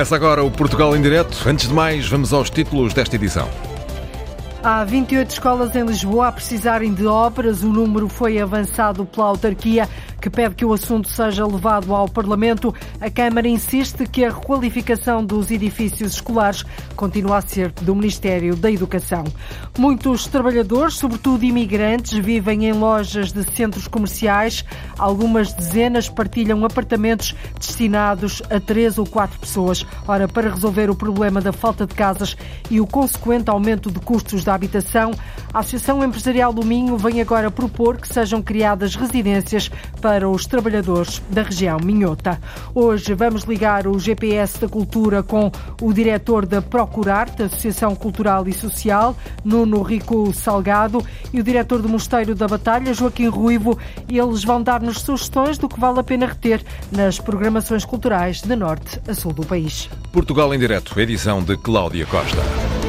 Começa agora o Portugal em Direto. Antes de mais, vamos aos títulos desta edição. Há 28 escolas em Lisboa a precisarem de obras. O número foi avançado pela autarquia que pede que o assunto seja levado ao Parlamento. A Câmara insiste que a requalificação dos edifícios escolares continua a ser do Ministério da Educação. Muitos trabalhadores, sobretudo imigrantes, vivem em lojas de centros comerciais. Algumas dezenas partilham apartamentos destinados a três ou quatro pessoas. Ora, para resolver o problema da falta de casas e o consequente aumento de custos da habitação, a Associação Empresarial do Minho vem agora propor que sejam criadas residências para para os trabalhadores da região Minhota. Hoje vamos ligar o GPS da Cultura com o diretor da Procurarte, Associação Cultural e Social, Nuno Rico Salgado, e o diretor do Mosteiro da Batalha, Joaquim Ruivo. Eles vão dar-nos sugestões do que vale a pena reter nas programações culturais de norte a sul do país. Portugal em Direto, edição de Cláudia Costa.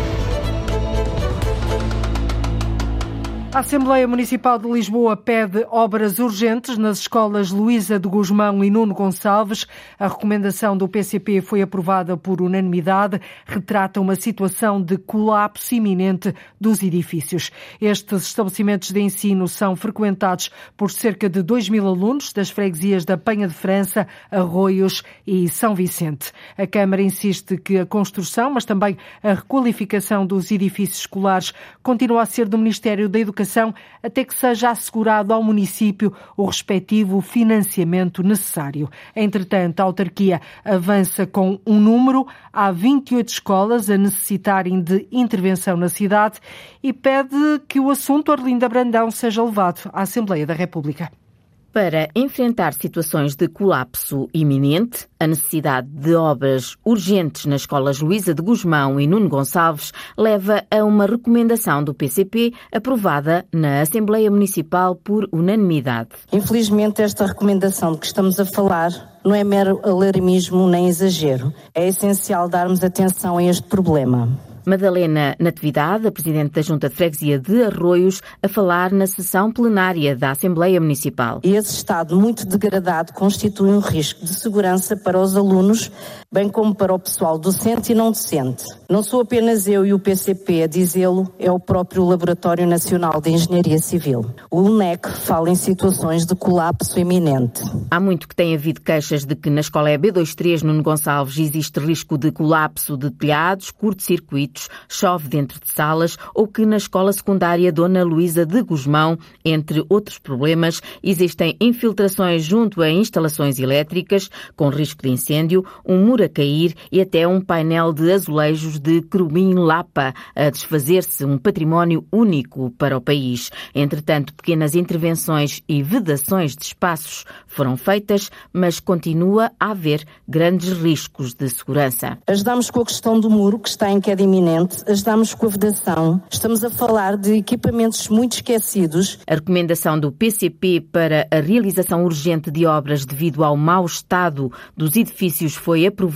A Assembleia Municipal de Lisboa pede obras urgentes nas escolas Luísa de Guzmão e Nuno Gonçalves. A recomendação do PCP foi aprovada por unanimidade. Retrata uma situação de colapso iminente dos edifícios. Estes estabelecimentos de ensino são frequentados por cerca de 2 mil alunos das freguesias da Penha de França, Arroios e São Vicente. A Câmara insiste que a construção, mas também a requalificação dos edifícios escolares continua a ser do Ministério da Educação educação até que seja assegurado ao município o respectivo financiamento necessário. Entretanto, a autarquia avança com um número. Há 28 escolas a necessitarem de intervenção na cidade e pede que o assunto Arlinda Brandão seja levado à Assembleia da República. Para enfrentar situações de colapso iminente, a necessidade de obras urgentes nas escolas Luísa de Guzmão e Nuno Gonçalves leva a uma recomendação do PCP aprovada na Assembleia Municipal por unanimidade. Infelizmente, esta recomendação de que estamos a falar não é mero alarmismo nem exagero. É essencial darmos atenção a este problema. Madalena Natividade, a Presidente da Junta de Freguesia de Arroios, a falar na sessão plenária da Assembleia Municipal. Esse estado muito degradado constitui um risco de segurança para os alunos, bem como para o pessoal docente e não docente. Não sou apenas eu e o PCP a dizê-lo, é o próprio Laboratório Nacional de Engenharia Civil. O UNEC fala em situações de colapso iminente. Há muito que tem havido queixas de que na escola EB23 Nuno Gonçalves existe risco de colapso de telhados, curto-circuito chove dentro de salas ou que na escola secundária Dona Luísa de Guzmão, entre outros problemas, existem infiltrações junto a instalações elétricas, com risco de incêndio, um muro a cair e até um painel de azulejos de Crubim Lapa a desfazer-se, um património único para o país. Entretanto, pequenas intervenções e vedações de espaços foram feitas, mas continua a haver grandes riscos de segurança. Ajudamos com a questão do muro, que está em queda iminente iminente, ajudamos com a vedação. Estamos a falar de equipamentos muito esquecidos. A recomendação do PCP para a realização urgente de obras devido ao mau estado dos edifícios foi aprovada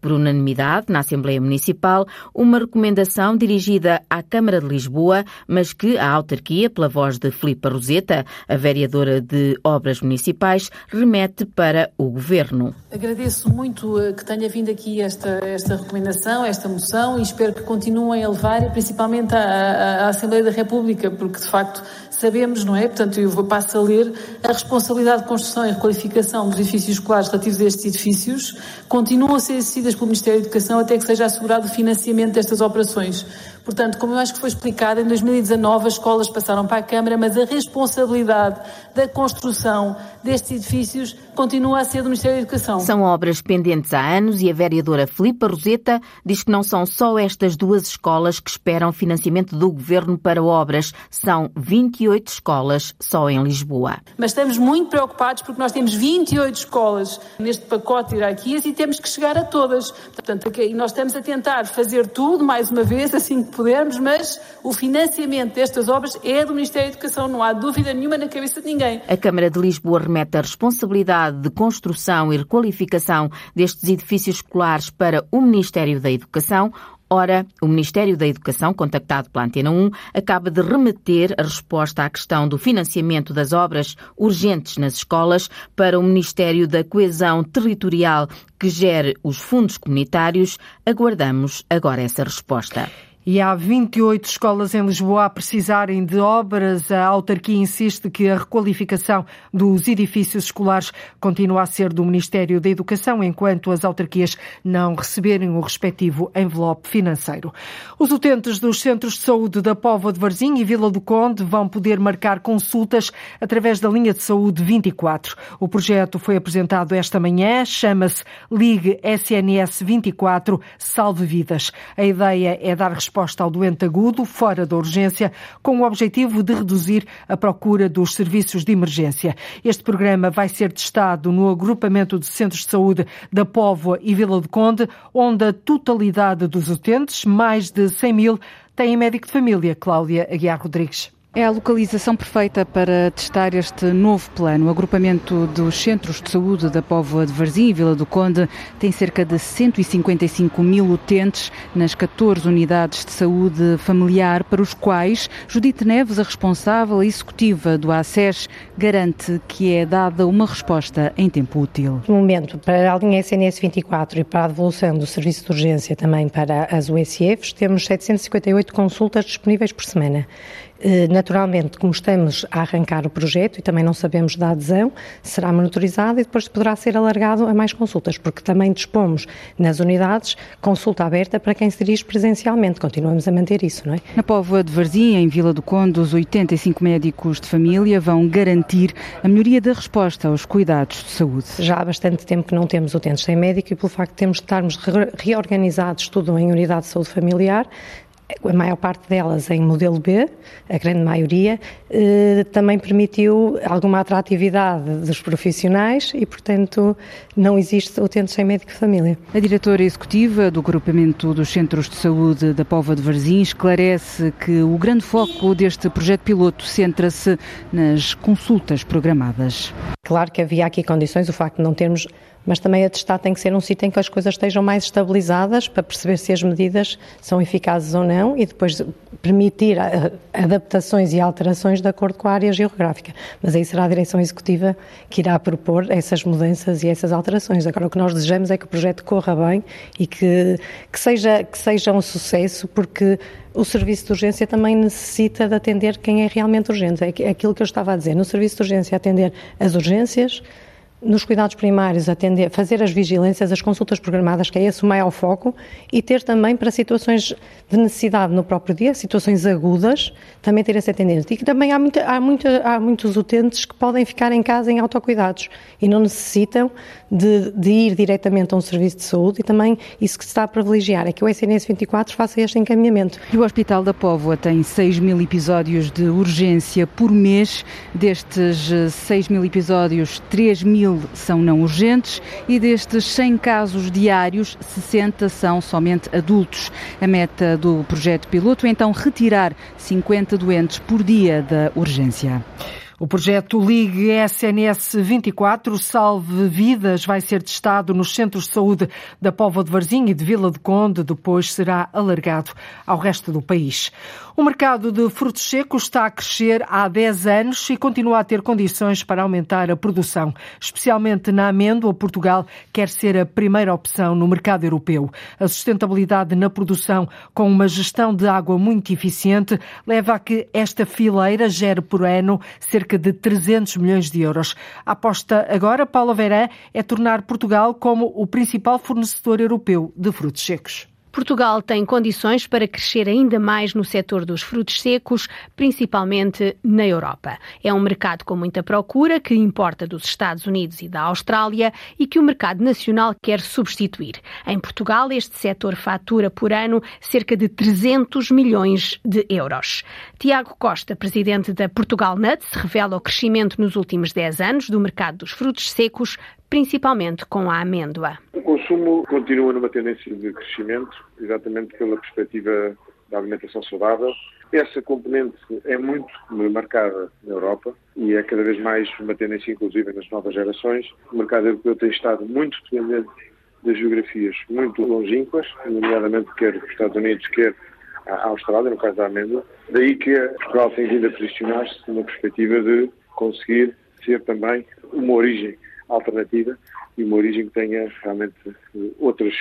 por unanimidade na Assembleia Municipal, uma recomendação dirigida à Câmara de Lisboa, mas que a autarquia, pela voz de Filipe Roseta, a vereadora de Obras Municipais, remete para o Governo. Agradeço muito eh, que tenha vindo aqui esta, esta recomendação, esta moção e espero que continuem a levar, principalmente à, à Assembleia da República, porque de facto sabemos, não é? Portanto, eu passo a ler a responsabilidade de construção e requalificação dos edifícios escolares relativos a estes edifícios continuam a ser exercidas pelo Ministério da Educação até que seja assegurado o financiamento destas operações. Portanto, como eu acho que foi explicado, em 2019 as escolas passaram para a Câmara, mas a responsabilidade da construção destes edifícios continua a ser do Ministério da Educação. São obras pendentes há anos e a vereadora Filipa Roseta diz que não são só estas duas escolas que esperam financiamento do Governo para obras. São 28 escolas só em Lisboa. Mas estamos muito preocupados porque nós temos 28 escolas neste pacote de hierarquias e temos que chegar a todas. Portanto, nós estamos a tentar fazer tudo, mais uma vez, assim pudermos, mas o financiamento destas obras é do Ministério da Educação, não há dúvida nenhuma na cabeça de ninguém. A Câmara de Lisboa remete a responsabilidade de construção e requalificação destes edifícios escolares para o Ministério da Educação, Ora, o Ministério da Educação, contactado pela Antena 1, acaba de remeter a resposta à questão do financiamento das obras urgentes nas escolas para o Ministério da Coesão Territorial, que gere os fundos comunitários. Aguardamos agora essa resposta. E há 28 escolas em Lisboa a precisarem de obras. A autarquia insiste que a requalificação dos edifícios escolares continua a ser do Ministério da Educação, enquanto as autarquias não receberem o respectivo envelope financeiro. Os utentes dos centros de saúde da Póvoa de Varzim e Vila do Conde vão poder marcar consultas através da linha de saúde 24. O projeto foi apresentado esta manhã, chama-se Ligue SNS 24 Salve Vidas. A ideia é dar resposta ao doente agudo fora da urgência, com o objetivo de reduzir a procura dos serviços de emergência. Este programa vai ser testado no agrupamento de centros de saúde da Póvoa e Vila do Conde, onde a totalidade dos utentes, mais de 100 mil, têm médico de família. Cláudia Aguiar Rodrigues. É a localização perfeita para testar este novo plano. O agrupamento dos centros de saúde da Póvoa de Varzim e Vila do Conde tem cerca de 155 mil utentes nas 14 unidades de saúde familiar, para os quais Judite Neves, a responsável executiva do ACES, garante que é dada uma resposta em tempo útil. No momento, para a linha SNS 24 e para a devolução do serviço de urgência também para as USFs, temos 758 consultas disponíveis por semana. Eh, naturalmente, como estamos a arrancar o projeto e também não sabemos da adesão, será monitorizado e depois poderá ser alargado a mais consultas, porque também dispomos nas unidades consulta aberta para quem se dirige presencialmente. Continuamos a manter isso, não é? Na Póvoa de Varzim, em Vila do Conde, os 85 médicos de família vão garantir a melhoria da resposta aos cuidados de saúde. Já há bastante tempo que não temos utentes sem médico e pelo facto de termos de estarmos reorganizados tudo em unidade de saúde familiar, a maior parte delas em modelo B, a grande maioria, eh, também permitiu alguma atratividade dos profissionais e, portanto, não existe utente sem médico de família. A diretora executiva do agrupamento dos centros de saúde da Pova de Varzim esclarece que o grande foco deste projeto piloto centra-se nas consultas programadas. Claro que havia aqui condições, o facto de não termos mas também atestar tem que ser um sítio em que as coisas estejam mais estabilizadas para perceber se as medidas são eficazes ou não e depois permitir adaptações e alterações de acordo com a área geográfica. Mas aí será a direção executiva que irá propor essas mudanças e essas alterações. Agora, o que nós desejamos é que o projeto corra bem e que, que, seja, que seja um sucesso, porque o serviço de urgência também necessita de atender quem é realmente urgente. É aquilo que eu estava a dizer. No serviço de urgência, atender as urgências, nos cuidados primários, atender, fazer as vigilâncias, as consultas programadas, que é esse o maior foco, e ter também para situações de necessidade no próprio dia, situações agudas, também ter esse atendimento. E que também há, muita, há, muita, há muitos utentes que podem ficar em casa em autocuidados e não necessitam de, de, ir diretamente a um serviço de saúde e também isso que se está a privilegiar é que o SNS 24 faça este encaminhamento. E o Hospital da Póvoa tem 6 mil episódios de urgência por mês. Destes 6 mil episódios, 3 mil mil são não urgentes e destes 100 casos diários, 60 são somente adultos. A meta do projeto piloto é então retirar 50 doentes por dia da urgência. O projeto Ligue SNS 24 Salve Vidas vai ser testado nos centros de saúde da Póvoa de Varzim e de Vila de Conde, depois será alargado ao resto do país. O mercado de frutos secos está a crescer há 10 anos e continua a ter condições para aumentar a produção. Especialmente na amêndoa, Portugal quer ser a primeira opção no mercado europeu. A sustentabilidade na produção, com uma gestão de água muito eficiente, leva a que esta fileira gere por ano cerca de 300 milhões de euros. A aposta agora, Paulo Verã, é tornar Portugal como o principal fornecedor europeu de frutos secos. Portugal tem condições para crescer ainda mais no setor dos frutos secos, principalmente na Europa. É um mercado com muita procura, que importa dos Estados Unidos e da Austrália e que o mercado nacional quer substituir. Em Portugal, este setor fatura por ano cerca de 300 milhões de euros. Tiago Costa, presidente da Portugal Nuts, revela o crescimento nos últimos 10 anos do mercado dos frutos secos, principalmente com a amêndoa. O consumo continua numa tendência de crescimento, exatamente pela perspectiva da alimentação saudável. Essa componente é muito marcada na Europa e é cada vez mais uma tendência, inclusive, nas novas gerações. O mercado europeu tem estado muito dependente de geografias muito longínquas, nomeadamente quer os Estados Unidos, quer a Austrália, no caso da amêndoa. Daí que Portugal tem vindo a posicionar-se numa perspectiva de conseguir ser também uma origem alternativa e uma origem que tenha realmente outras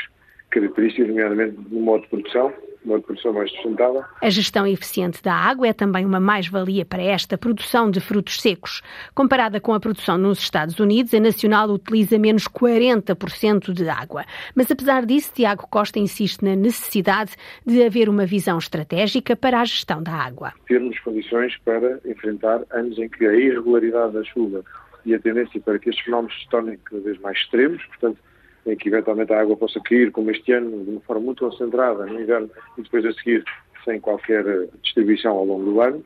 características, nomeadamente no modo de produção, uma produção mais sustentável. A gestão eficiente da água é também uma mais-valia para esta produção de frutos secos. Comparada com a produção nos Estados Unidos, a nacional utiliza menos 40% de água. Mas apesar disso, Tiago Costa insiste na necessidade de haver uma visão estratégica para a gestão da água. Termos condições para enfrentar anos em que a irregularidade da chuva e a tendência para que estes fenómenos se tornem cada vez mais extremos, portanto, em que eventualmente a água possa cair, como este ano, de uma forma muito concentrada no inverno e depois a seguir sem qualquer distribuição ao longo do ano.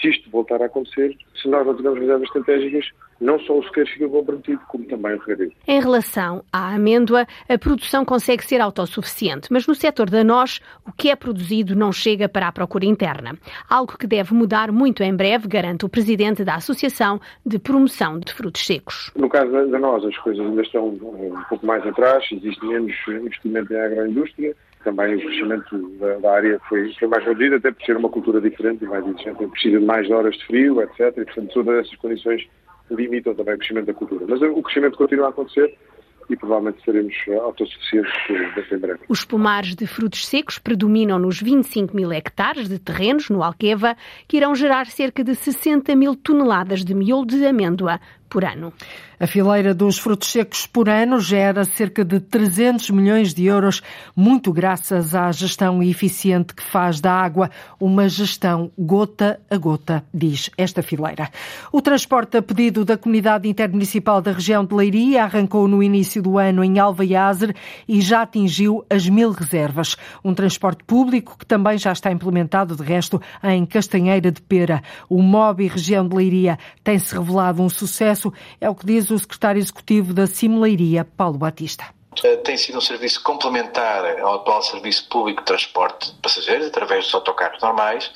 Se isto voltar a acontecer, se nós não tivermos reservas estratégicas, não só o sequer fica comprometido, como também o regadío. Em relação à amêndoa, a produção consegue ser autossuficiente, mas no setor da noz, o que é produzido não chega para a procura interna. Algo que deve mudar muito em breve, garante o presidente da Associação de Promoção de Frutos Secos. No caso da noz, as coisas ainda estão um pouco mais atrás, existe menos investimento em agroindústria, também o crescimento da, da, área foi, foi mais reduzido, até por ser uma cultura diferente e mais exigente. Precisa de mais horas de frio, etc. E, portanto, todas essas condições limitam também o crescimento da cultura. Mas o crescimento continua a acontecer e provavelmente seremos autossuficientes daqui em breve. Os pomares de frutos secos predominam nos 25 mil hectares de terrenos no Alqueva, que irão gerar cerca de 60 mil toneladas de miolo de amêndoa por ano. A fileira dos frutos secos por ano gera cerca de 300 milhões de euros, muito graças à gestão eficiente que faz da água, uma gestão gota a gota, diz esta fileira. O transporte a pedido da Comunidade Intermunicipal da região de Leiria arrancou no início do ano em Alvaiazer e já atingiu as mil reservas. Um transporte público que também já está implementado, de resto, em Castanheira de Pera. O MOB região de Leiria tem-se revelado um sucesso, é o que diz o secretário executivo da Cimeleiria, Paulo Batista. Eh, tem sido um serviço complementar ao atual serviço público de transporte de passageiros, através dos autocarros normais,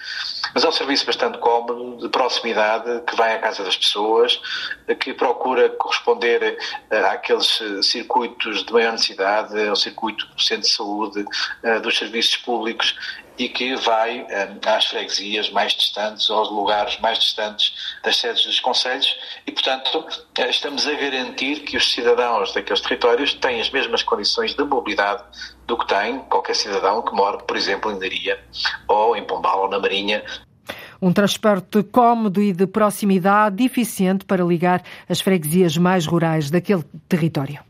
mas é um serviço bastante cómodo, de proximidade, que vai à casa das pessoas, eh, que procura corresponder eh, àqueles circuitos de maior necessidade, ao circuito do centro de saúde, dos serviços públicos e que vai um, às freguesias mais distantes, aos lugares mais distantes das sedes dos conselhos e, portanto, estamos a garantir que os cidadãos daqueles territórios têm as mesmas condições de mobilidade do que tem qualquer cidadão que mora, por exemplo, em Daria ou em Pombal ou na Marinha, um transporte cómodo e de proximidade eficiente para ligar as freguesias mais rurais daquele território.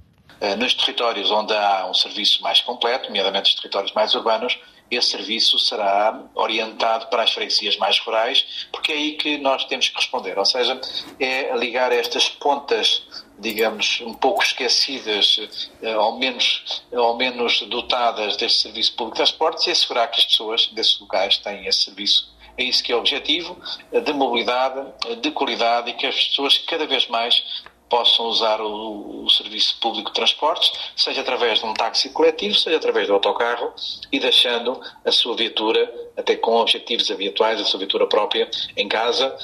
Eh, nos territórios onde há um serviço mais completo, nomeadamente os territórios mais urbanos, esse serviço será orientado para as freguesias mais rurais, porque é aí que nós temos que responder, ou seja, é ligar estas pontas digamos, um pouco esquecidas, eh, ao menos, ao menos dotadas deste serviço público de transportes e assegurar que as pessoas desses locais têm esse serviço. É isso que é o objetivo, eh, de mobilidade, eh, de qualidade e que as pessoas cada vez mais possam usar o, o, serviço público de transportes, seja através de um táxi coletivo, seja através do autocarro e deixando a sua viatura, até com objetivos habituais, a sua viatura própria em casa,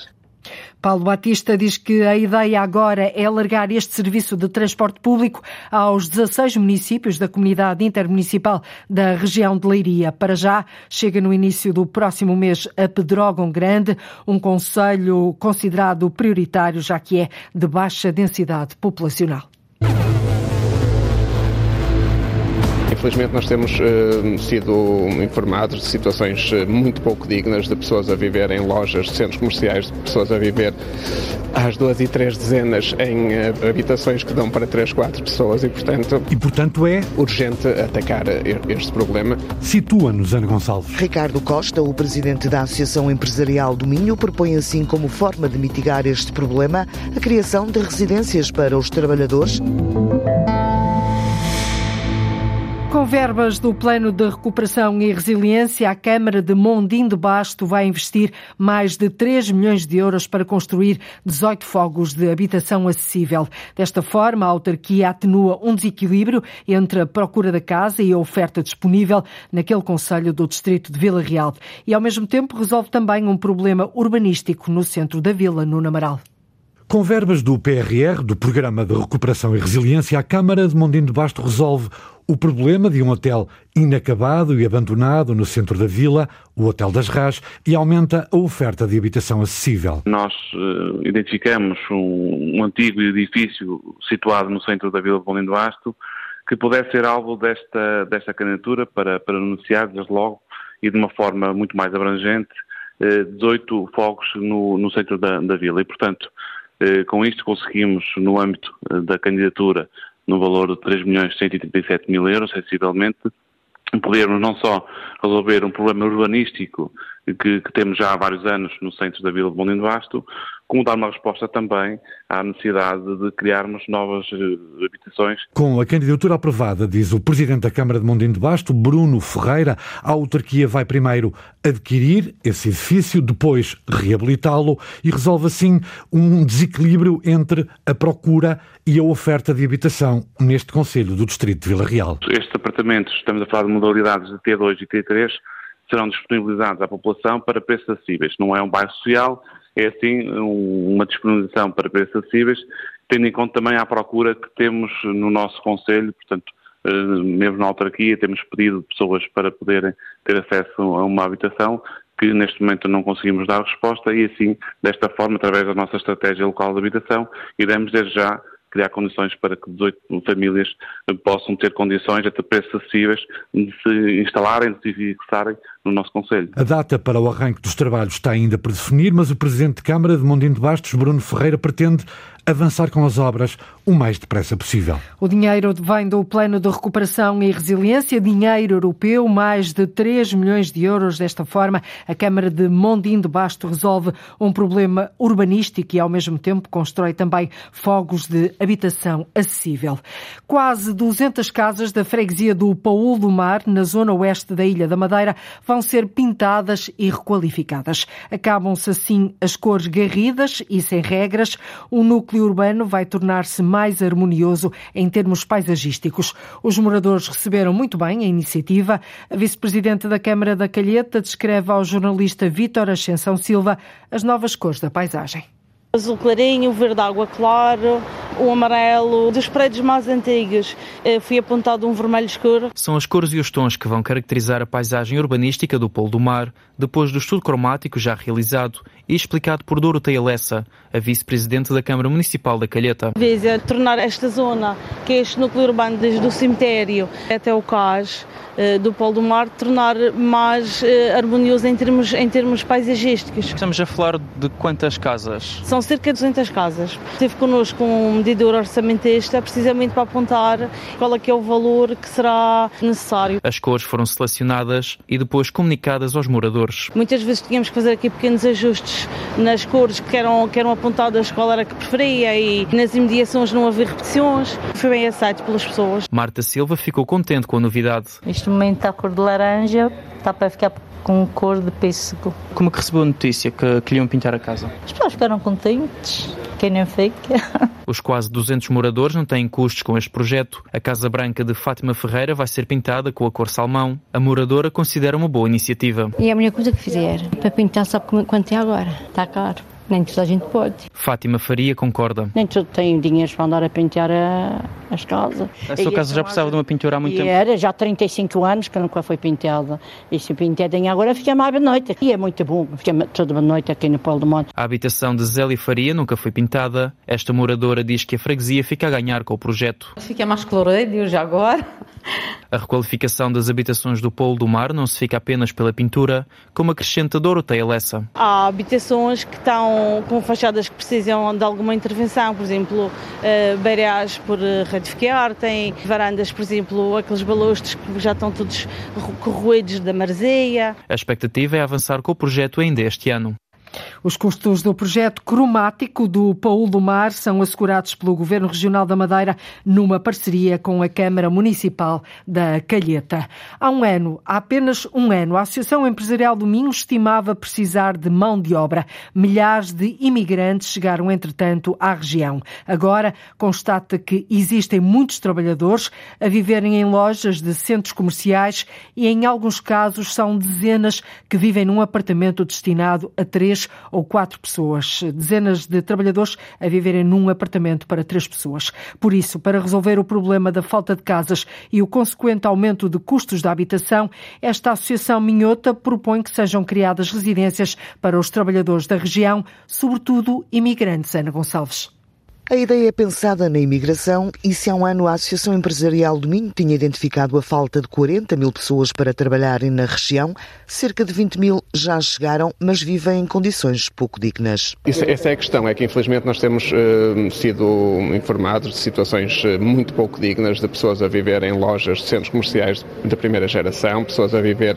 Paulo Batista diz que a ideia agora é alargar este serviço de transporte público aos 16 municípios da comunidade intermunicipal da região de Leiria. Para já, chega no início do próximo mês a Pedrógão Grande, um conselho considerado prioritário, já que é de baixa densidade populacional. Infelizmente, nós temos uh, sido informados de situações uh, muito pouco dignas de pessoas a viver em lojas, centros comerciais, de pessoas a viver às duas e três dezenas em uh, habitações que dão para três, quatro pessoas e, portanto, e, portanto é urgente atacar este problema. Situa-nos, Ana Gonçalves. Ricardo Costa, o presidente da Associação Empresarial do Minho, propõe assim como forma de mitigar este problema a criação de residências para os trabalhadores. Com verbas do Plano de Recuperação e Resiliência, a Câmara de Mondim de Basto vai investir mais de 3 milhões de euros para construir 18 fogos de habitação acessível. Desta forma, a autarquia atenua um desequilíbrio entre a procura da casa e a oferta disponível naquele conselho do distrito de Vila Real e, ao mesmo tempo, resolve também um problema urbanístico no centro da vila, no Namaral. Com verbas do PRR, do Programa de Recuperação e Resiliência, a Câmara de Mondinho de Basto resolve o problema de um hotel inacabado e abandonado no centro da vila, o Hotel das Rás, e aumenta a oferta de habitação acessível. Nós uh, identificamos um, um, antigo edifício situado no centro da vila de Mondinho de Basto que pudesse ser alvo desta, desta candidatura para, para anunciar, desde logo, e de uma forma muito mais abrangente, 18 eh, fogos no, no centro da, da vila. E, portanto, com isto conseguimos, no âmbito eh, da candidatura, no valor de 3 milhões 137 mil euros, sensivelmente, podermos não só resolver um problema urbanístico que, que, temos já há vários anos no centro da Vila de Mondinho de Basto, como dar uma resposta também à necessidade de criarmos novas uh, habitações. Com a candidatura aprovada, diz o Presidente da Câmara de Mondinho de Basto, Bruno Ferreira, a autarquia vai primeiro adquirir esse edifício, depois reabilitá-lo e resolve assim um desequilíbrio entre a procura e a oferta de habitação neste Conselho do Distrito de Vila Real. Estes apartamentos, estamos a falar de modalidades de T2 e T3, serão disponibilizados à população para preços acessíveis. Não é um bairro social, é assim uma disponibilização para preços acessíveis, tendo em conta também a procura que temos no nosso Conselho, portanto, eh, mesmo na autarquia, temos pedido pessoas para poderem ter acesso a uma habitação que neste momento não conseguimos dar resposta e assim, desta forma, através da nossa estratégia local de habitação, iremos desde já criar condições para que 18 famílias possam ter condições, até preços acessíveis, de se instalarem, de se fixarem no nosso Conselho. A data para o arranque dos trabalhos está ainda por definir, mas o Presidente de Câmara de Mondinho de Bastos, Bruno Ferreira, pretende avançar com as obras o mais depressa possível. O dinheiro vem do Plano de Recuperação e Resiliência, dinheiro europeu, mais de 3 milhões de euros. Desta forma, a Câmara de Mondim de Basto resolve um problema urbanístico e, ao mesmo tempo, constrói também fogos de habitação acessível. Quase 200 casas da freguesia do Paul do Mar, na zona oeste da Ilha da Madeira, vão ser pintadas e requalificadas. Acabam-se assim as cores garridas e sem regras. O núcleo núcleo urbano vai tornar-se mais harmonioso em termos paisagísticos. Os moradores receberam muito bem a iniciativa. A vice-presidente da Câmara da Calheta descreve ao jornalista Vítor Ascensão Silva as novas cores da paisagem azul clarinho, verde água claro, o amarelo. Dos prédios mais antigos eh, foi apontado um vermelho escuro. São as cores e os tons que vão caracterizar a paisagem urbanística do Polo do Mar, depois do estudo cromático já realizado e explicado por Doroteia Lessa, a vice-presidente da Câmara Municipal da Calheta. Visa tornar esta zona, que é este núcleo urbano desde o cemitério até o cais, eh, do Polo do Mar tornar mais eh, harmonioso em termos, em termos paisagísticos. Estamos a falar de quantas casas? São cerca de 200 casas. Esteve connosco um medidor orçamentista precisamente para apontar qual é que é o valor que será necessário. As cores foram selecionadas e depois comunicadas aos moradores. Muitas vezes tínhamos que fazer aqui pequenos ajustes nas cores que eram, que eram apontadas, qual era que preferia e nas imediações não havia repetições. Foi bem aceito pelas pessoas. Marta Silva ficou contente com a novidade. Neste momento está a cor de laranja, está para ficar com cor de pêssego. Como é que recebeu a notícia que queriam pintar a casa? As pessoas ficaram contentes. Quem não fica? Os quase 200 moradores não têm custos com este projeto. A Casa Branca de Fátima Ferreira vai ser pintada com a cor salmão. A moradora considera uma boa iniciativa. E é a melhor coisa que fizer. Para pintar, sabe quanto é agora? Está caro. Nem toda a gente pode. Fátima Faria concorda. Nem todo tem dinheiro para andar a pentear a, as casas. A sua casa já precisava de uma pintura há muito tempo? Era, já há 35 anos que nunca foi pintada. E se pintadinha agora fica mais à noite. E é muito bom, fica toda a noite aqui no Polo do Monte. A habitação de Zélia Faria nunca foi pintada. Esta moradora diz que a freguesia fica a ganhar com o projeto. Fica mais colorido já agora. A requalificação das habitações do Polo do Mar não se fica apenas pela pintura, como acrescenta Doroteia Lessa. Há habitações que estão com fachadas que precisam de alguma intervenção, por exemplo, uh, beirás por uh, retificar, tem varandas, por exemplo, aqueles balustres que já estão todos corroídos da maresia. A expectativa é avançar com o projeto ainda este ano. Os custos do projeto cromático do Paulo do Mar são assegurados pelo Governo Regional da Madeira numa parceria com a Câmara Municipal da Calheta. Há um ano, há apenas um ano, a Associação Empresarial do Minho estimava precisar de mão de obra. Milhares de imigrantes chegaram, entretanto, à região. Agora constata que existem muitos trabalhadores a viverem em lojas de centros comerciais e, em alguns casos, são dezenas que vivem num apartamento destinado a três ou quatro pessoas. Dezenas de trabalhadores a viverem num apartamento para três pessoas. Por isso, para resolver o problema da falta de casas e o consequente aumento de custos da habitação, esta Associação Minhota propõe que sejam criadas residências para os trabalhadores da região, sobretudo imigrantes. Ana Gonçalves. A ideia é pensada na imigração e se há um ano a Associação Empresarial do Minho tinha identificado a falta de 40 mil pessoas para trabalharem na região, cerca de 20 mil já chegaram, mas vivem em condições pouco dignas. Isso, essa é a questão, é que infelizmente nós temos uh, sido informados de situações eh, muito pouco dignas de pessoas a viver em lojas de centros comerciais da primeira geração, pessoas a viver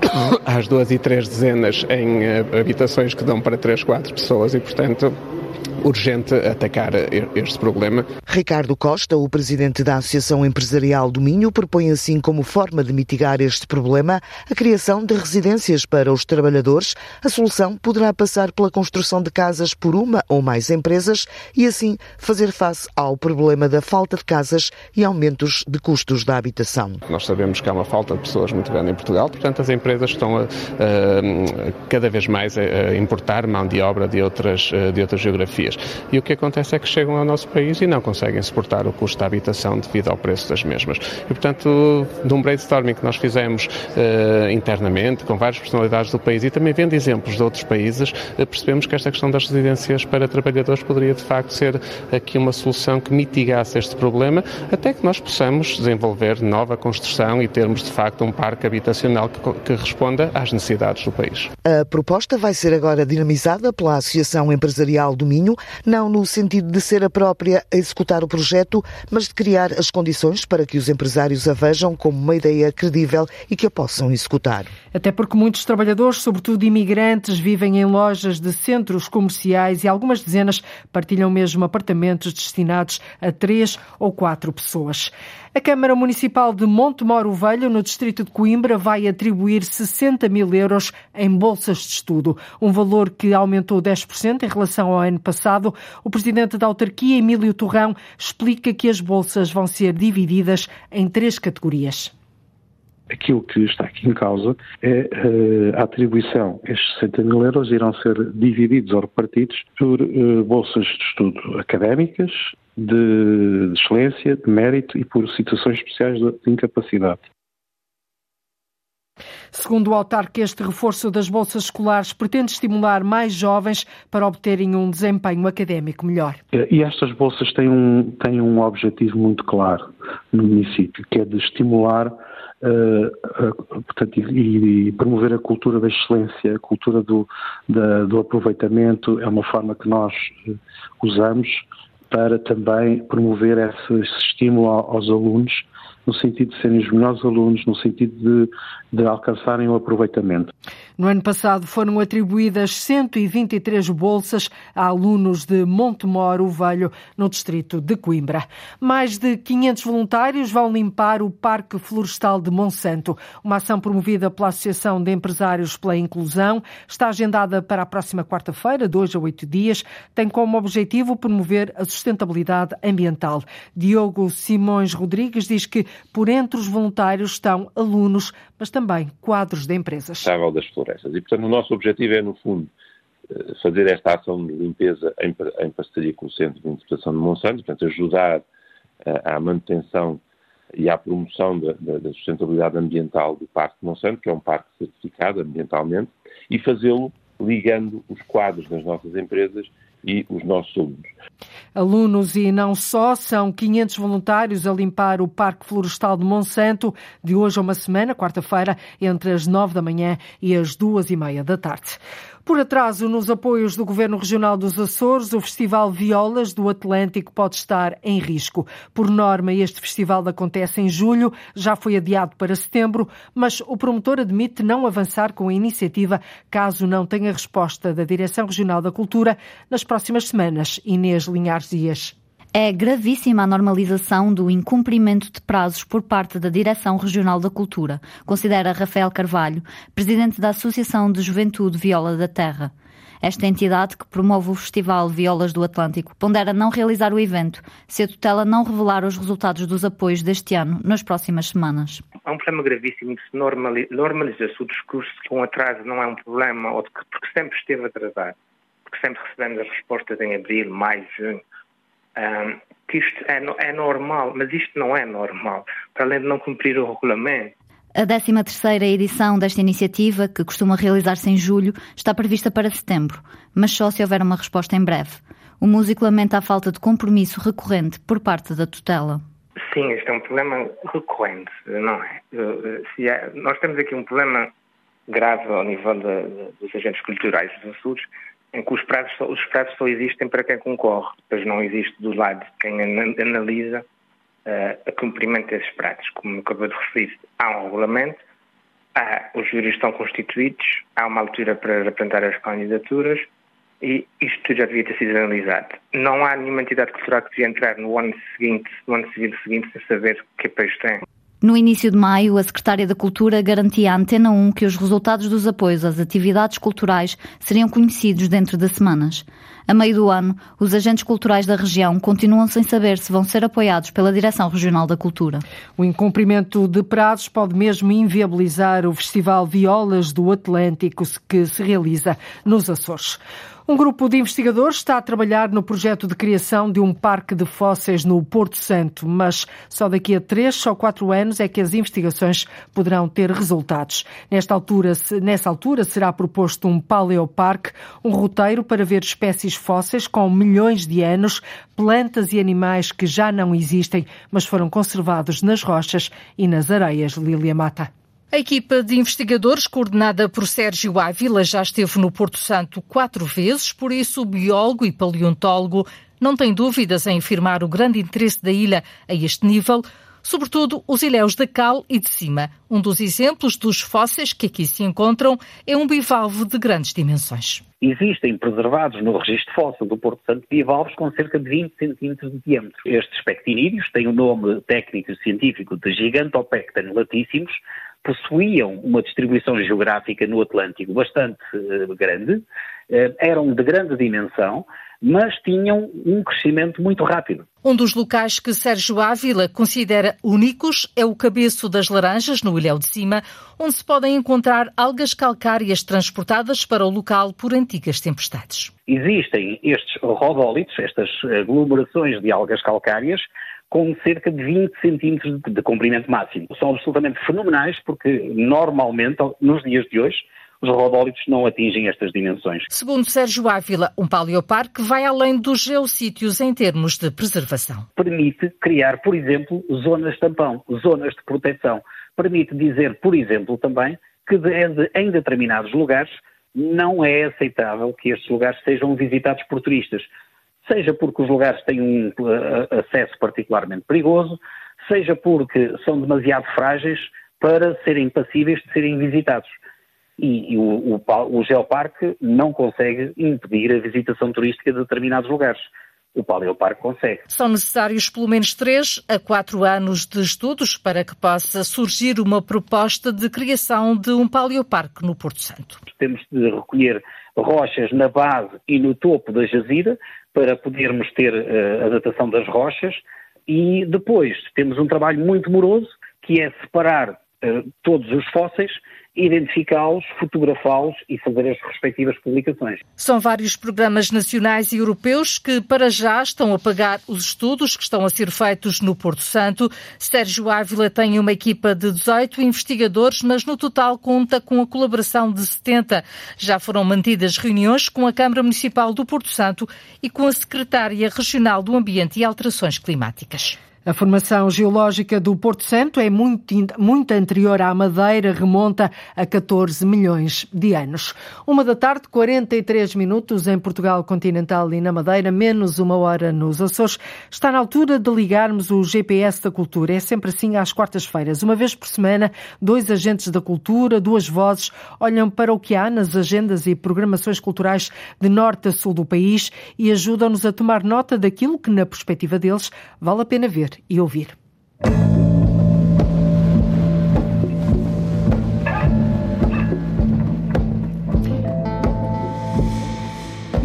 às duas e três dezenas em uh, habitações que dão para três, quatro pessoas e, portanto, urgente atacar este problema. Ricardo Costa, o presidente da Associação Empresarial do Minho, propõe assim como forma de mitigar este problema a criação de residências para os trabalhadores. A solução poderá passar pela construção de casas por uma ou mais empresas e assim fazer face ao problema da falta de casas e aumentos de custos da habitação. Nós sabemos que há uma falta de pessoas muito grande em Portugal, portanto as empresas estão a, a, cada vez mais a importar mão de obra de outras, de outras geografias. E o que acontece é que chegam ao nosso país e não conseguem suportar o custo da habitação devido ao preço das mesmas. E, portanto, de um brainstorming que nós fizemos uh, internamente, com várias personalidades do país e também vendo exemplos de outros países, uh, percebemos que esta questão das residências para trabalhadores poderia, de facto, ser aqui uma solução que mitigasse este problema, até que nós possamos desenvolver nova construção e termos, de facto, um parque habitacional que, que responda às necessidades do país. A proposta vai ser agora dinamizada pela Associação Empresarial do Minho, não no sentido de ser a própria a executar o projeto, mas de criar as condições para que os empresários a vejam como uma ideia credível e que a possam executar. Até porque muitos trabalhadores, sobretudo imigrantes, vivem em lojas de centros comerciais e algumas dezenas partilham mesmo apartamentos destinados a três ou quatro pessoas. A Câmara Municipal de Montemoro Velho, no distrito de Coimbra, vai atribuir 60 mil euros em bolsas de estudo, um valor que aumentou 10% em relação ao ano passado. O presidente da autarquia, Emílio Torrão, explica que as bolsas vão ser divididas em três categorias. Aquilo que está aqui em causa é uh, a atribuição. Estes 60 mil euros irão ser divididos ou repartidos por uh, bolsas de estudo académicas, de, de excelência, de mérito e por situações especiais de, de incapacidade. Segundo o autarca, este reforço das bolsas escolares pretende estimular mais jovens para obterem um desempenho académico melhor. E estas bolsas têm um, têm um objetivo muito claro no município, que é de estimular uh, uh, portanto, e, e, promover a cultura da excelência, a cultura do, da, do aproveitamento. É uma forma que nós uh, usamos para também promover esse, esse estímulo aos alunos no sentido de serem os melhores alunos, no sentido de, de alcançarem o aproveitamento. No ano passado foram atribuídas 123 bolsas a alunos de Montemoro Velho, no distrito de Coimbra. Mais de 500 voluntários vão limpar o Parque Florestal de Monsanto, uma ação promovida pela Associação de Empresários pela Inclusão. Está agendada para a próxima quarta-feira, dois a oito dias. Tem como objetivo promover a sustentabilidade ambiental. Diogo Simões Rodrigues diz que por entre os voluntários estão alunos, mas também quadros de empresas. das florestas. E, portanto, o nosso objetivo é, no fundo, eh, fazer esta ação de limpeza em, em parceria com o Centro de Interpretação de Monsanto, portanto, ajudar eh, à manutenção e à promoção da, da, da, sustentabilidade ambiental do Parque de Monsanto, que é um parque certificado ambientalmente, e fazê-lo ligando os quadros das nossas empresas e os nossos alunos. Alunos e não só, são 500 voluntários a limpar o Parque Florestal de Monsanto de hoje a uma semana, quarta-feira, entre as nove da manhã e as duas e meia da tarde. Por atraso nos apoios do Governo Regional dos Açores, o Festival Violas do Atlântico pode estar em risco. Por norma, este festival acontece em julho, já foi adiado para setembro, mas o promotor admite não avançar com a iniciativa caso não tenha resposta da Direção Regional da Cultura nas próximas semanas. Inês Linhares Dias. É gravíssima a normalização do incumprimento de prazos por parte da Direção Regional da Cultura, considera Rafael Carvalho, presidente da Associação de Juventude Viola da Terra. Esta entidade, que promove o Festival Violas do Atlântico, pondera não realizar o evento se a tutela não revelar os resultados dos apoios deste ano nas próximas semanas. É um problema gravíssimo se normaliza-se o discurso que um atraso não é um problema, ou que, porque sempre esteve atrasado, porque sempre recebemos as respostas em abril, maio, junho, um, que isto é, é normal, mas isto não é normal, para além de não cumprir o regulamento. A 13ª edição desta iniciativa, que costuma realizar-se em julho, está prevista para setembro, mas só se houver uma resposta em breve. O músico lamenta a falta de compromisso recorrente por parte da tutela. Sim, este é um problema recorrente, não é? é nós temos aqui um problema grave ao nível de, de, dos agentes culturais dos Açores, em que os prazos, só, os prazos só existem para quem concorre, depois não existe do lado de quem analisa uh, a cumprimento desses prazos. Como acabou de referir, há um regulamento, há, os júris estão constituídos, há uma altura para apresentar as candidaturas, e isto já devia ter sido analisado. Não há nenhuma entidade cultural que devia entrar no ano seguinte, no ano civil seguinte, sem saber que país tem. No início de maio, a Secretária da Cultura garantia à Antena 1 que os resultados dos apoios às atividades culturais seriam conhecidos dentro de semanas. A meio do ano, os agentes culturais da região continuam sem saber se vão ser apoiados pela Direção Regional da Cultura. O incumprimento de prazos pode mesmo inviabilizar o Festival Violas do Atlântico que se realiza nos Açores. Um grupo de investigadores está a trabalhar no projeto de criação de um parque de fósseis no Porto Santo, mas só daqui a três ou quatro anos é que as investigações poderão ter resultados. Nesta altura, nessa altura será proposto um paleoparque, um roteiro para ver espécies fósseis com milhões de anos, plantas e animais que já não existem, mas foram conservados nas rochas e nas areias. Lília Mata. A equipa de investigadores, coordenada por Sérgio Ávila, já esteve no Porto Santo quatro vezes, por isso o biólogo e paleontólogo não tem dúvidas em afirmar o grande interesse da ilha a este nível, sobretudo os ilhéus da Cal e de Cima. Um dos exemplos dos fósseis que aqui se encontram é um bivalve de grandes dimensões. Existem preservados no registro fóssil do Porto Santo bivalves com cerca de 20 centímetros de diâmetro. Estes pectinídeos têm o nome técnico e científico de Gigantopecten latíssimos, possuíam uma distribuição geográfica no Atlântico bastante uh, grande, uh, eram de grande dimensão, mas tinham um crescimento muito rápido. Um dos locais que Sérgio Ávila considera únicos é o Cabeço das Laranjas, no Ilhéu de Cima, onde se podem encontrar algas calcárias transportadas para o local por antigas tempestades. Existem estes rodólitos, estas aglomerações de algas calcárias, com cerca de 20 centímetros de comprimento máximo. São absolutamente fenomenais porque, normalmente, nos dias de hoje, os rodólitos não atingem estas dimensões. Segundo Sérgio Ávila, um paleoparque vai além dos geossítios em termos de preservação. Permite criar, por exemplo, zonas tampão, zonas de proteção. Permite dizer, por exemplo, também que em determinados lugares não é aceitável que estes lugares sejam visitados por turistas seja porque os lugares têm um uh, acesso particularmente perigoso, seja porque são demasiado frágeis para serem passíveis de serem visitados. E, e o, o, o Geoparque não consegue impedir a visitação turística de determinados lugares o Paleoparque consegue. São necessários pelo menos três a quatro anos de estudos para que possa surgir uma proposta de criação de um Paleoparque no Porto Santo. Temos de recolher rochas na base e no topo da jazira para podermos ter uh, a datação das rochas. E depois temos um trabalho muito moroso que é separar uh, todos os fósseis identificá-los, fotografá-los e fazer as respectivas publicações. São vários programas nacionais e europeus que, para já, estão a pagar os estudos que estão a ser feitos no Porto Santo. Sérgio Ávila tem uma equipa de 18 investigadores, mas no total conta com a colaboração de 70. Já foram mantidas reuniões com a Câmara Municipal do Porto Santo e com a Secretária Regional do Ambiente e Alterações Climáticas. A formação geológica do Porto Santo é muito, muito anterior à Madeira, remonta a 14 milhões de anos. Uma da tarde, 43 minutos em Portugal continental e na Madeira, menos uma hora nos Açores. Está na altura de ligarmos o GPS da cultura. É sempre assim às quartas-feiras. Uma vez por semana, dois agentes da cultura, duas vozes, olham para o que há nas agendas e programações culturais de norte a sul do país e ajudam-nos a tomar nota daquilo que, na perspectiva deles, vale a pena ver e ouvir.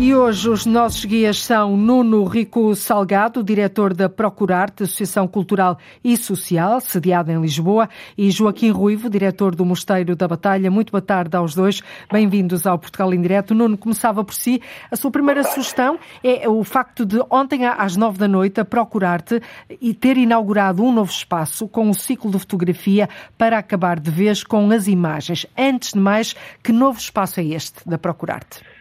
E hoje os nossos guias são Nuno Rico Salgado, diretor da Procurarte, Associação Cultural e Social, sediada em Lisboa, e Joaquim Ruivo, diretor do Mosteiro da Batalha. Muito boa tarde aos dois. Bem-vindos ao Portugal em Direto. Nuno, começava por si. A sua primeira sugestão é o facto de ontem às nove da noite a Procurarte e ter inaugurado um novo espaço com um ciclo de fotografia para acabar de vez com as imagens. Antes de mais, que novo espaço é este da Procurarte?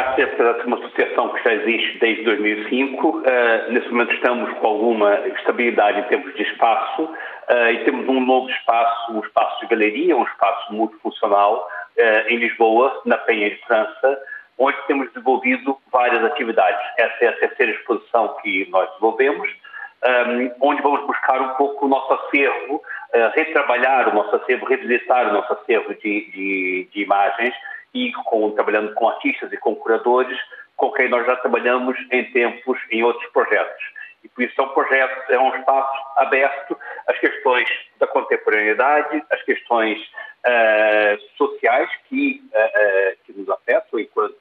A Procurar ser uma associação que já existe desde 2005. Uh, nesse momento estamos com alguma estabilidade em termos de espaço uh, e temos um novo espaço, um espaço de galeria, um espaço multifuncional uh, em Lisboa, na Penha de França, onde temos desenvolvido várias atividades. Essa é a terceira exposição que nós desenvolvemos, um, onde vamos buscar um pouco o nosso acervo, retrabalhar o nosso acervo, revisitar o nosso acervo de, de, de imagens e com, trabalhando com artistas e com curadores com quem nós já trabalhamos em tempos em outros projetos. E por isso é um projeto, é um espaço aberto às questões da contemporaneidade, às questões uh, sociais que, uh, que nos afetam enquanto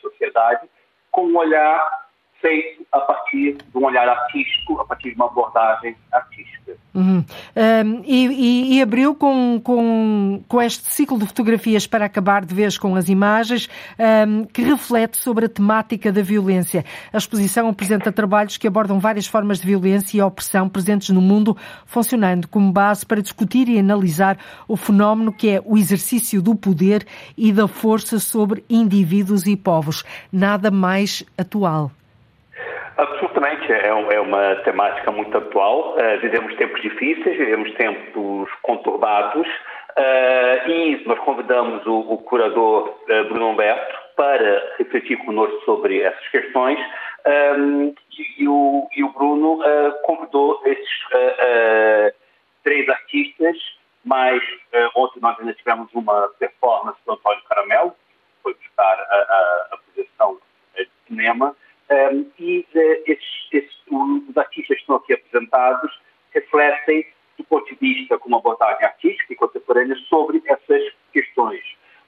sociedade, com um olhar feito a partir de um olhar artístico, a partir de uma abordagem artística. Uhum. Um, e, e, abriu com, com, com este ciclo de fotografias para acabar de vez com as imagens, um, que reflete sobre a temática da violência. A exposição apresenta trabalhos que abordam várias formas de violência e opressão presentes no mundo, funcionando como base para discutir e analisar o fenómeno que é o exercício do poder e da força sobre indivíduos e povos. Nada mais atual. Absolutamente, é, é uma temática muito atual. Uh, vivemos tempos difíceis, vivemos tempos conturbados uh, e nós convidamos o, o curador uh, Bruno Humberto para refletir conosco sobre essas questões um, e, e, o, e, o, Bruno convidou esses três artistas, mas ontem nós ainda tivemos uma performance do Antônio Caramelo, que foi buscar a, a, a projeção de cinema, um, e uh, esses, esses, os artistas que estão aqui apresentados refletem, do ponto de vista com uma abordagem artística e contemporânea, sobre essas questões.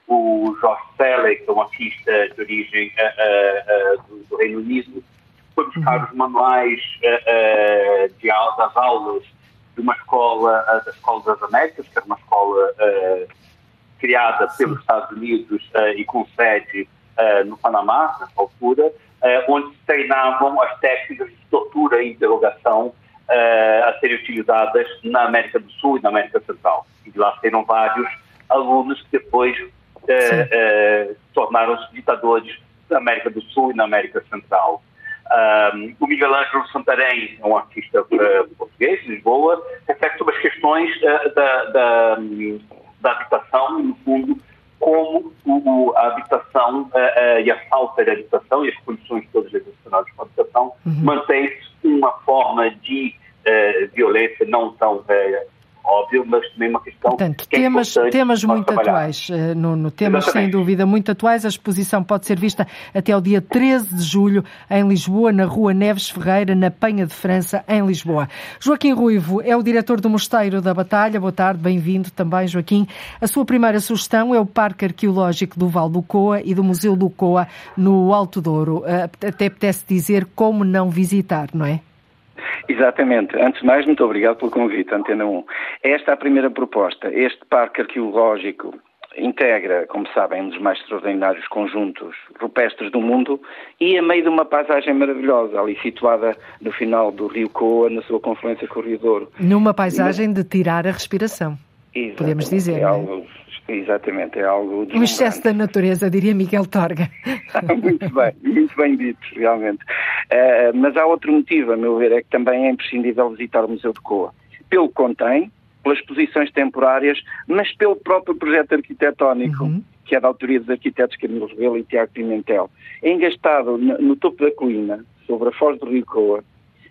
O George Selley, que é um artista de origem uh, uh, do, do, Reino Unido, foi buscar uhum. os manuais de, das aulas de uma escola, da Escola das Américas, que era uma escola criada pelos. Estados Unidos e com sede no Panamá, nessa altura, eh, onde se treinavam as técnicas de tortura e interrogação eh, a serem utilizadas na América do Sul e na América Central. E de lá saíram vários alunos que depois eh, tornaram-se ditadores na América do Sul e na América Central. Um, o Miguel Ângelo Santarém é um artista uh, português, de Lisboa, reflete sobre as questões uh, da, da, da habitação, no fundo, como o, a habitação uh, uh, e a falta de habitação e as condições todas relacionadas com a habitação uhum. mantém-se uma forma de uh, violência não tão óbvio, mas também uma questão Portanto, que é temas, é temas muito trabalhar. atuais, eh, Nuno, temas Exatamente. sem dúvida muito atuais. A exposição pode ser vista até o dia 13 de julho em Lisboa, na Rua Neves Ferreira, na Penha de França, em Lisboa. Joaquim Ruivo é o diretor do Mosteiro da Batalha. Boa tarde, bem-vindo também, Joaquim. A sua primeira sugestão é o Parque Arqueológico do Val do Coa e do Museu do Coa, no Alto Douro. Eh, até apetece dizer como não visitar, não é? Exatamente. Antes de mais, muito obrigado pelo convite, Antena 1. Esta é a primeira proposta. Este parque arqueológico integra, como sabem, um dos mais extraordinários conjuntos rupestres do mundo e a meio de uma paisagem maravilhosa, ali situada no final do rio Coa, na sua confluência com o Rio Douro. Numa paisagem de tirar a respiração, Exatamente. podemos dizer. É, é algo Exatamente, é algo. Um excesso da natureza, diria Miguel Torga. muito bem, muito bem dito, realmente. Uh, mas há outro motivo, a meu ver, é que também é imprescindível visitar o Museu de Coa. Pelo que contém, pelas posições temporárias, mas pelo próprio projeto arquitetónico, uhum. que é da autoria dos arquitetos Camilo Rebelo e Tiago Pimentel. É engastado no, no topo da colina, sobre a foz do Rio Coa,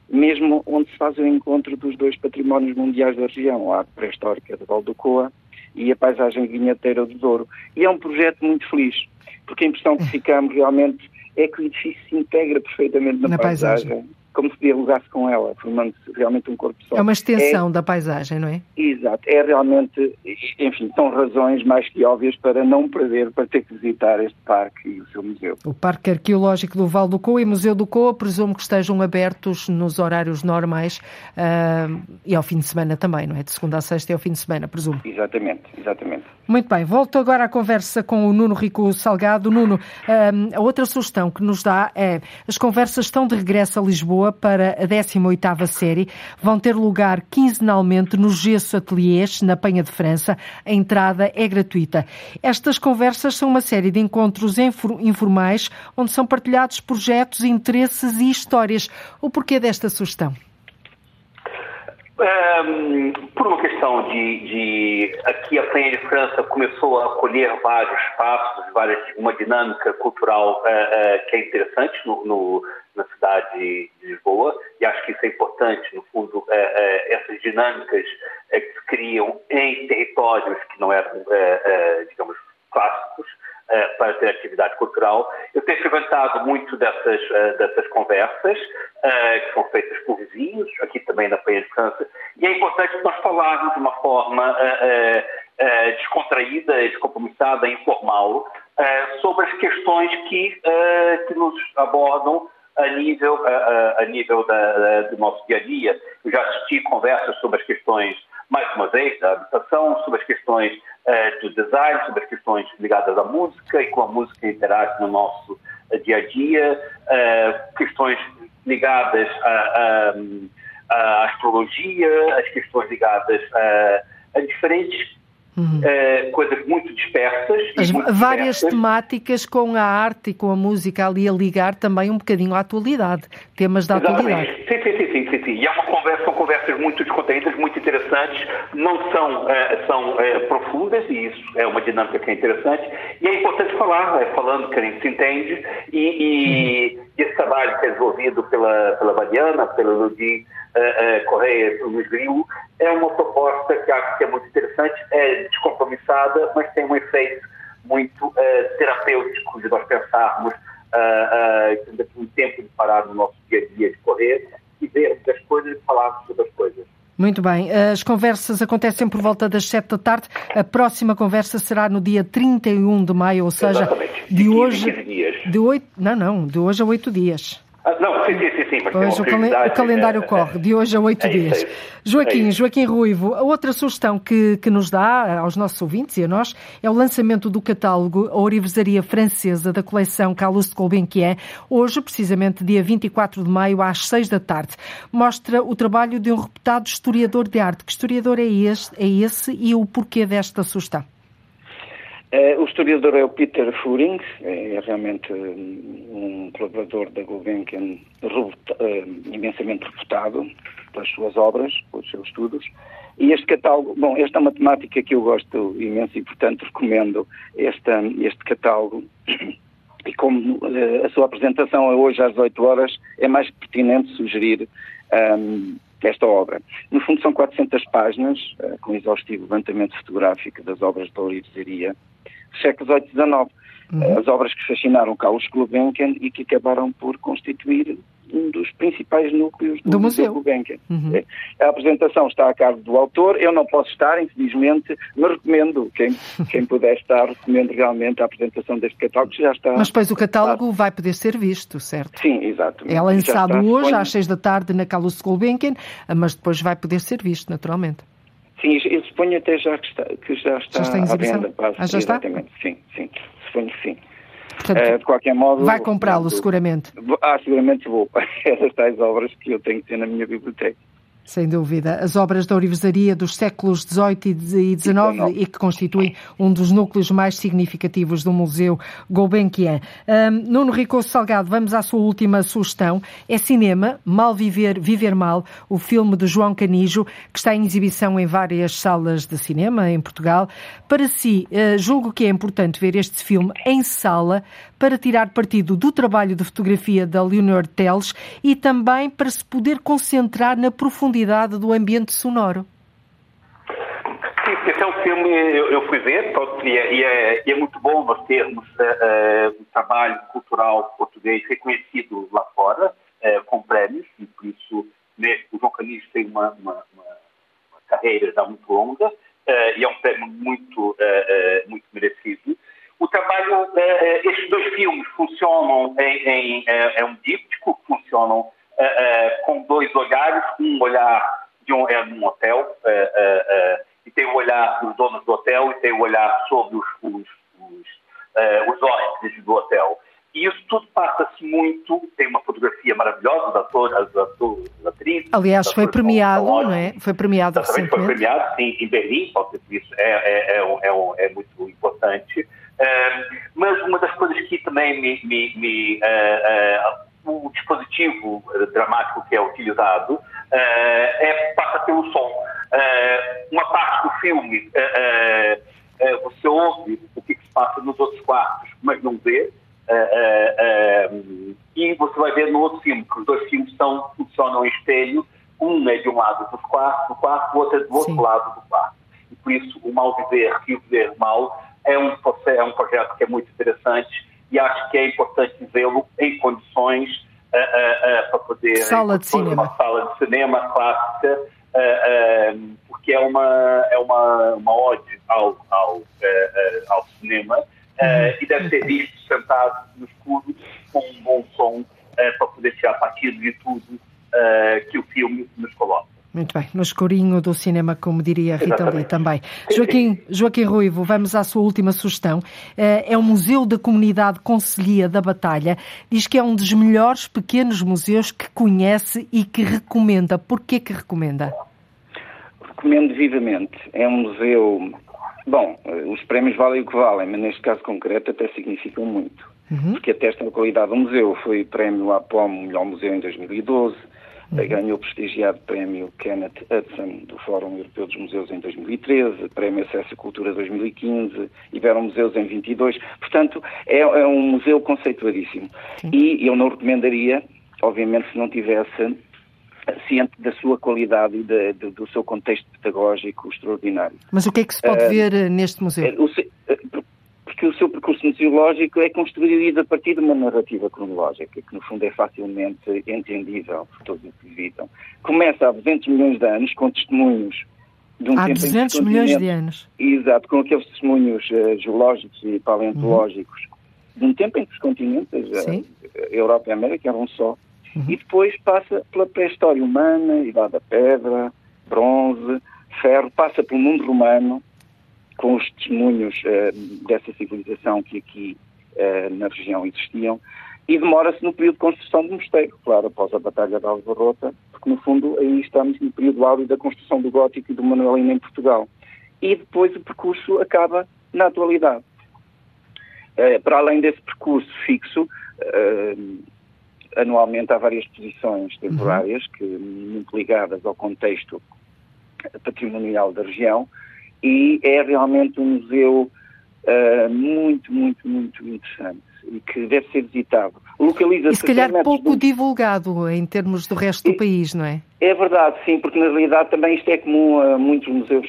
mesmo onde se faz o encontro dos dois patrimónios mundiais da região, a arte pré-histórica de Val do Coa e a paisagem vinheteira do Douro. E é um projeto muito feliz, porque a impressão que ficamos realmente é que o edifício se integra perfeitamente na, na paisagem. paisagem. como se dialogasse com ela, formando-se realmente um corpo só. É uma extensão é, da paisagem, não é? Exato. É realmente, enfim, são razões mais que óbvias para não perder, para ter que visitar este parque e o seu museu. O Parque Arqueológico do Val do Coa e o Museu do Coa presumo que estejam abertos nos horários normais uh, e ao fim de semana também, não é? De segunda a sexta e ao fim de semana, presumo. Exatamente, exatamente. Muito bem, volto agora à conversa com o Nuno Rico Salgado. Nuno, uh, a outra sugestão que nos dá é as conversas estão de regresso a Lisboa para a 18ª série. Vão ter lugar quinzenalmente no Gesso Ateliers, na Penha de França. A entrada é gratuita. Estas conversas são uma série de encontros informais onde são partilhados projetos, interesses e histórias. O porquê desta sugestão? Um, por uma questão de, de, aqui a Penha de França começou a acolher vários espaços, várias, uma dinâmica cultural uh, uh, que é interessante no, no, na cidade de Lisboa e acho que isso é importante, no fundo, uh, essas dinâmicas que se criam em territórios que não eram, digamos, clássicos eh, para ter atividade cultural. Eu tenho frequentado muito dessas, uh, dessas conversas, uh, que são feitas por vizinhos, aqui também na Penha de França, e é importante nós falarmos de uma forma descontraída, descompromissada, informal, sobre as questões que, que nos abordam a nível, a, a nível da, da, do nosso dia a dia. Eu já assisti conversas sobre as questões, mais uma vez, da habitação, sobre as questões uh, do design, sobre as questões ligadas à música e com a música interage no nosso uh, dia a dia, uh, questões ligadas à, à, astrologia, as questões ligadas a, a diferentes Uhum. Uh, coisas muito dispersas. As muito várias diversas. temáticas com a arte e com a música ali a ligar também um bocadinho à atualidade, temas da Exatamente. atualidade. Sim, sim, sim, sim, sim, sim. E é uma conversa, são conversas muito descontraídas, muito interessantes, não são, uh, são uh, profundas, e isso é uma dinâmica que é interessante, e é importante falar, falando que a gente se entende, e, e uhum. esse trabalho que é desenvolvido pela, pela Mariana, pela Ludi Correia e pelo Luiz Grilo, é uma proposta que acho que é muito interessante, é descompromissada, mas tem um efeito muito uh, terapêutico de nós pensarmos uh, uh, um tempo de parar no nosso dia a dia de correr e vermos as coisas e falarmos sobre as coisas. Muito bem. As conversas acontecem por volta das 7 da tarde. A próxima conversa será no dia 31 de maio, ou seja, Exatamente. de, hoje. De 8, não, não, de hoje a 8 dias. Ah, não, sim, sim, sim, sim mas pois o, o, calendário é, corre, de hoje a oito é dias. É Joaquim, é Joaquim Ruivo, a outra sugestão que, que nos dá aos nossos ouvintes e a nós é o lançamento do catálogo A Orivesaria Francesa da coleção Carlos de Gulbenkian, hoje, precisamente dia 24 de maio, às 6 da tarde. Mostra o trabalho de um reputado historiador de arte. Que historiador é, este, é esse e o porquê desta sugestão? Uh, o historiador é o Peter Furing, é realmente um colaborador da Gulbenkian uh, imensamente reputado pelas suas obras, pelos seus estudos. E este catálogo, bom, esta é uma temática que eu gosto imenso e, portanto, recomendo esta, este catálogo. E como uh, a sua apresentação é hoje às 8 horas, é mais pertinente sugerir um, esta obra. No fundo, são 400 páginas, uh, com exaustivo levantamento fotográfico das obras da Orivesaria, séculos XVIII e XIX. Uhum. As obras que fascinaram Carlos Gulbenkian e que acabaram por constituir um dos principais núcleos do, do Museu Gulbenkian. Uhum. É. A apresentação está a cargo do autor, eu não posso estar, infelizmente, mas recomendo, quem, quem puder estar, recomendo realmente a apresentação deste catálogo, que já está... Mas depois o catálogo vai poder ser visto, certo? Sim, exato. É lançado hoje, às seis da tarde, na Carlos Gulbenkian, mas depois vai poder ser visto, naturalmente. Sim, eu suponho até já que, está, que já está, já está à venda. Quase, ah, já exatamente. está? Sim, sim, suponho que sim. Portanto, uh, de qualquer modo... Vai comprá-lo, seguramente. Ah, seguramente vou. Essas tais obras que eu tenho que ter na minha biblioteca. Sem dúvida. As obras da Orivesaria dos séculos XVIII e XIX e que constituem um dos núcleos mais significativos do Museu Gulbenkian. Um, Nuno Ricoso Salgado, vamos à sua última sugestão. É cinema, Mal Viver, Viver Mal, o filme de João Canijo, que está em exibição em várias salas de cinema em Portugal. Para si, uh, julgo que é importante ver este filme em sala para tirar partido do trabalho de fotografia da Leonor Teles e também para se poder concentrar na profundidade do ambiente sonoro. Sim, esse é um filme eu, eu fui ver e é, e, é, é, muito bom nós termos uh, um trabalho cultural português reconhecido lá fora. com prémios, e por isso né, o Canis tem uma, uma, uma, uma carreira já muito longa e é um prémio muito, muito merecido. O trabalho, estes dois filmes funcionam em, em é um díptico, funcionam dois olhares, um olhar de um, é num hotel, e tem o olhar dos donos do hotel e tem o olhar sobre os, os, os, os hóspedes do hotel. E isso tudo passa-se muito, tem uma fotografia maravilhosa da atores, das atrizes. Aliás, foi premiado, não é? Foi premiado recentemente. Foi premiado, sim, em Berlim, isso é, é, é, é, é muito importante. mas uma das coisas que também me... me, me dramático que é utilizado Sala de cinema. Uma sala de cinema clássica, porque é uma, é uma, uma ode ao, ao, ao cinema uh, e deve ser visto sentado no escuro com um bom som para poder tirar partido de tudo que o filme nos coloca. Muito bem, no escurinho do cinema, como diria Rita Lee também. Joaquim, Joaquim Ruivo, vamos à sua última sugestão. É o Museu da Comunidade Conselhia da Batalha. Diz que é um dos melhores pequenos museus que conhece e que recomenda. Por que recomenda? Recomendo vivamente. É um museu Bom, eh, os prémios valem o que valem, mas neste caso concreto até significam muito, uhum. porque atestam a qualidade do museu. Foi prémio APOM Melhor Museu em 2012, uhum. Ganhou o prestigiado prémio Kenneth Hudson do Fórum Europeu dos Museus em 2013, prémio Acesso à Cultura 2015, Iberam Museus em 22. Portanto, é, é um museu conceituadíssimo. Uhum. E eu não recomendaria, obviamente, se não tivesse ciente da sua qualidade e de, de, do seu contexto pedagógico extraordinário. Mas o que é que se pode uh, ver eh, neste museu? Uh, o, porque o seu percurso museológico é construído a partir de uma narrativa cronológica, que no fundo é facilmente entendível por todos os que visitam. Começa há 200 milhões de anos, com testemunhos de um há tempo 200 milhões de anos. Exato, com aqueles testemunhos uh, geológicos e paleontológicos uhum. de um tempo em que os continentes, a Europa e a América, eram só Uhum. E depois passa pela pré-história humana, Idade da Pedra, Bronze, Ferro, passa pelo mundo romano, com os testemunhos uh, dessa civilização que aqui uh, na região existiam, e demora-se no período de construção do mosteiro, claro, após a Batalha de Alvarrota, porque no fundo aí estamos no período áureo da construção do gótico e do manuelino em Portugal. E depois o percurso acaba na atualidade. Uh, para além desse percurso fixo, anualmente há várias exposições temporárias, uhum. que, muito ligadas ao contexto patrimonial da região, e é realmente um museu uh, muito, muito, muito interessante e que deve ser visitado. Localiza-se. E se calhar pouco do... divulgado em termos do resto do e, país, não é? É verdade, sim, porque na realidade também isto é comum a muitos museus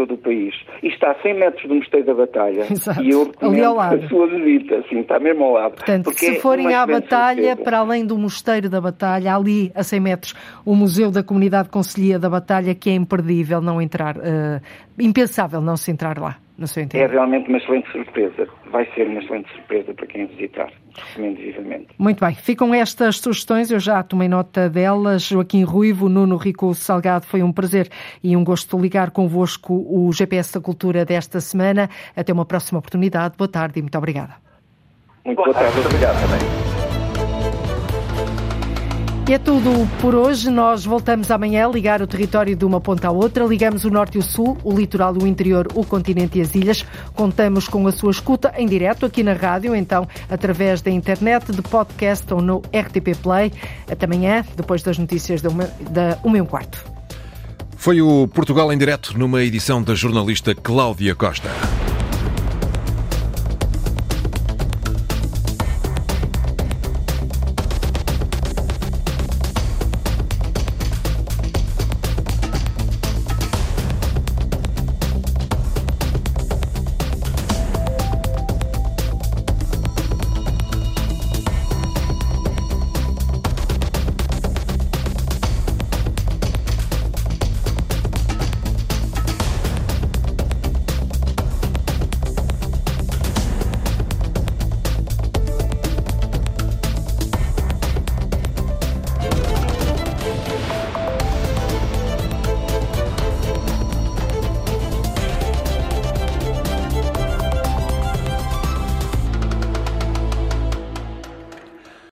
todo o país. E está a 100 metros do Mosteiro da Batalha. Exato. E eu recomendo ao lado. a sua visita, sim, está mesmo ao lado. Portanto, se é forem à Batalha, para além do Mosteiro da Batalha, ali a 100 metros, o Museu da Comunidade Conselhia da Batalha, que é imperdível não entrar, uh, impensável não se entrar lá no seu entender? É realmente uma excelente surpresa. Vai ser uma excelente surpresa para quem visitar. Recomendo vivamente. Muito bem. Ficam estas sugestões, eu já tomei nota delas. Joaquim Ruivo, Nuno Rico Salgado, foi um prazer e um gosto ligar convosco o GPS da Cultura desta semana. Até uma próxima oportunidade. Boa tarde e muito obrigada. Muito boa tarde. Muito obrigado também. E é tudo por hoje. Nós voltamos amanhã a ligar o território de uma ponta à outra. Ligamos o norte e o sul, o litoral e o interior, o continente e as ilhas. Contamos com a sua escuta em direto aqui na rádio, então através da internet, de podcast ou no RTP Play. Até amanhã, depois das notícias da uma, da uma e um quarto. Foi o Portugal em direto numa edição da jornalista Cláudia Costa.